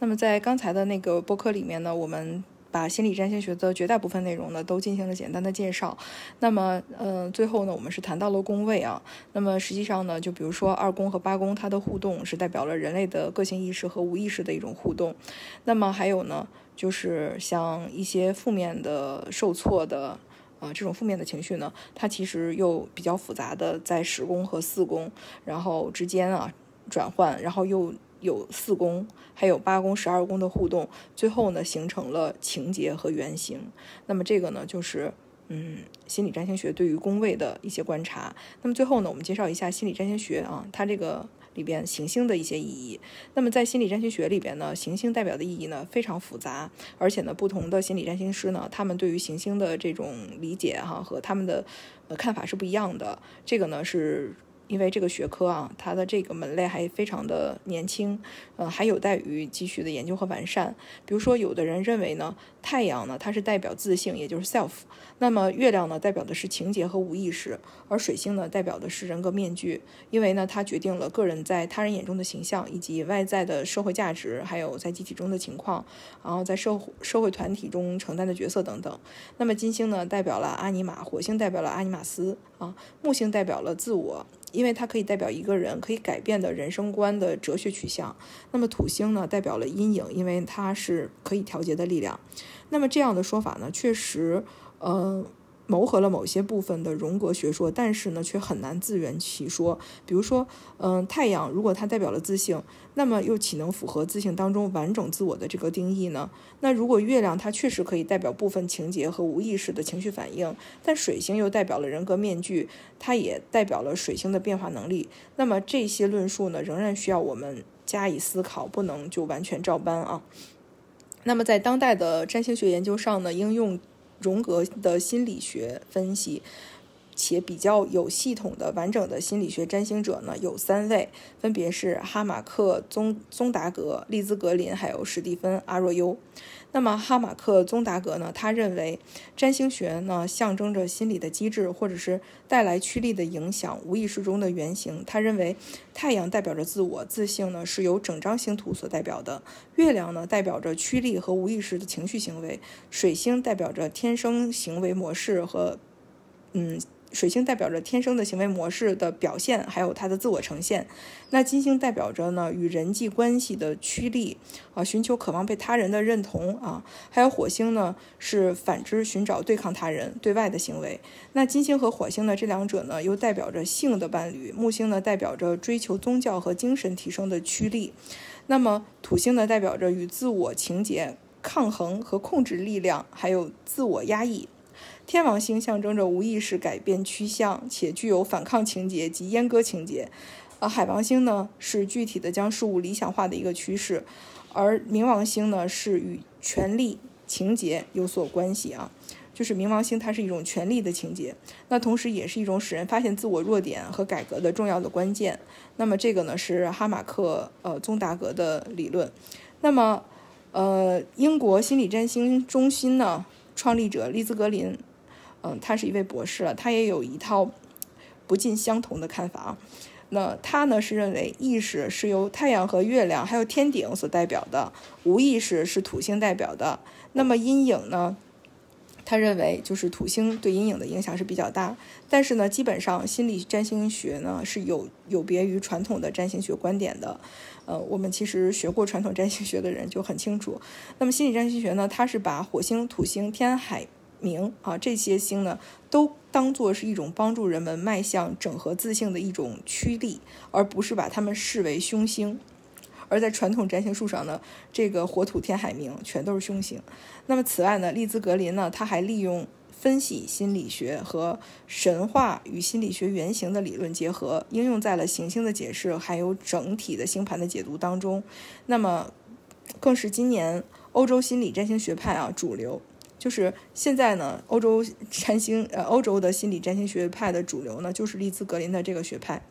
那么在刚才的那个播客里面呢，我们。把心理占星学的绝大部分内容呢都进行了简单的介绍。那么，呃，最后呢，我们是谈到了宫位啊。那么实际上呢，就比如说二宫和八宫，它的互动是代表了人类的个性意识和无意识的一种互动。那么还有呢，就是像一些负面的、受挫的啊这种负面的情绪呢，它其实又比较复杂的在十宫和四宫然后之间啊转换，然后又。有四宫，还有八宫、十二宫的互动，最后呢形成了情节和原型。那么这个呢就是嗯心理占星学对于宫位的一些观察。那么最后呢我们介绍一下心理占星学啊，它这个里边行星的一些意义。那么在心理占星学里边呢，行星代表的意义呢非常复杂，而且呢不同的心理占星师呢，他们对于行星的这种理解哈和他们的呃看法是不一样的。这个呢是。因为这个学科啊，它的这个门类还非常的年轻，呃，还有待于继续的研究和完善。比如说，有的人认为呢，太阳呢，它是代表自性，也就是 self；那么月亮呢，代表的是情节和无意识，而水星呢，代表的是人格面具，因为呢，它决定了个人在他人眼中的形象，以及外在的社会价值，还有在集体中的情况，然后在社会社会团体中承担的角色等等。那么金星呢，代表了阿尼玛；火星代表了阿尼玛斯啊；木星代表了自我。因为它可以代表一个人可以改变的人生观的哲学取向，那么土星呢代表了阴影，因为它是可以调节的力量。那么这样的说法呢，确实，呃。谋合了某些部分的荣格学说，但是呢，却很难自圆其说。比如说，嗯，太阳如果它代表了自信，那么又岂能符合自信当中完整自我的这个定义呢？那如果月亮它确实可以代表部分情节和无意识的情绪反应，但水星又代表了人格面具，它也代表了水星的变化能力。那么这些论述呢，仍然需要我们加以思考，不能就完全照搬啊。那么在当代的占星学研究上呢，应用。荣格的心理学分析，且比较有系统的完整的心理学占星者呢，有三位，分别是哈马克、宗宗达格、利兹格林，还有史蒂芬阿若优。那么哈马克宗达格呢？他认为占星学呢象征着心理的机制，或者是带来驱力的影响，无意识中的原型。他认为太阳代表着自我自信呢，是由整张星图所代表的；月亮呢代表着驱力和无意识的情绪行为；水星代表着天生行为模式和嗯。水星代表着天生的行为模式的表现，还有它的自我呈现。那金星代表着呢与人际关系的驱力啊，寻求渴望被他人的认同啊。还有火星呢是反之，寻找对抗他人对外的行为。那金星和火星呢这两者呢又代表着性的伴侣。木星呢代表着追求宗教和精神提升的驱力。那么土星呢代表着与自我情节抗衡和控制力量，还有自我压抑。天王星象征着无意识改变趋向，且具有反抗情节及阉割情节。呃，海王星呢是具体的将事物理想化的一个趋势，而冥王星呢是与权力情节有所关系啊。就是冥王星它是一种权力的情节，那同时也是一种使人发现自我弱点和改革的重要的关键。那么这个呢是哈马克呃宗达格的理论。那么呃英国心理占星中心呢创立者利兹格林。嗯，他是一位博士了，他也有一套不尽相同的看法啊。那他呢是认为意识是由太阳和月亮还有天顶所代表的，无意识是土星代表的。那么阴影呢，他认为就是土星对阴影的影响是比较大。但是呢，基本上心理占星学呢是有有别于传统的占星学观点的。呃，我们其实学过传统占星学的人就很清楚。那么心理占星学呢，它是把火星、土星、天海。明啊，这些星呢，都当做是一种帮助人们迈向整合自信的一种驱力，而不是把它们视为凶星。而在传统占星术上呢，这个火土天海冥全都是凶星。那么此外呢，利兹格林呢，他还利用分析心理学和神话与心理学原型的理论结合，应用在了行星的解释还有整体的星盘的解读当中。那么，更是今年欧洲心理占星学派啊主流。就是现在呢，欧洲占星呃，欧洲的心理占星学派的主流呢，就是利兹格林的这个学派。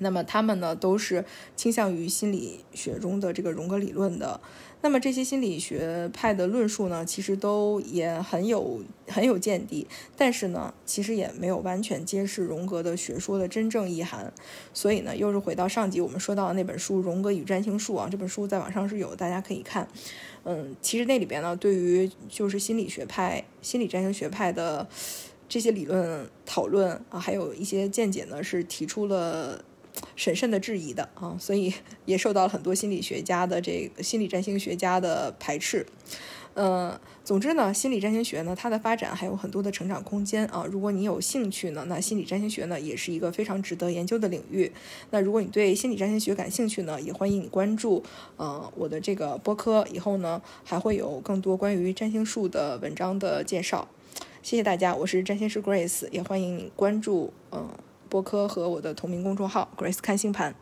那么他们呢，都是倾向于心理学中的这个荣格理论的。那么这些心理学派的论述呢，其实都也很有很有见地，但是呢，其实也没有完全揭示荣格的学说的真正意涵。所以呢，又是回到上集我们说到的那本书《荣格与占星术》啊，这本书在网上是有，大家可以看。嗯，其实那里边呢，对于就是心理学派、心理占星学派的这些理论讨论啊，还有一些见解呢，是提出了。审慎的质疑的啊，所以 也受到了很多心理学家的这个心理占星学家的排斥。呃，总之呢，心理占星学呢，它的发展还有很多的成长空间啊。如果你有兴趣呢，那心理占星学呢，也是一个非常值得研究的领域。那如果你对心理占星学感兴趣呢，也欢迎你关注呃我的这个播客，以后呢还会有更多关于占星术的文章的介绍。谢谢大家，我是占星师 Grace，也欢迎你关注嗯。播客和我的同名公众号 Grace 看星盘。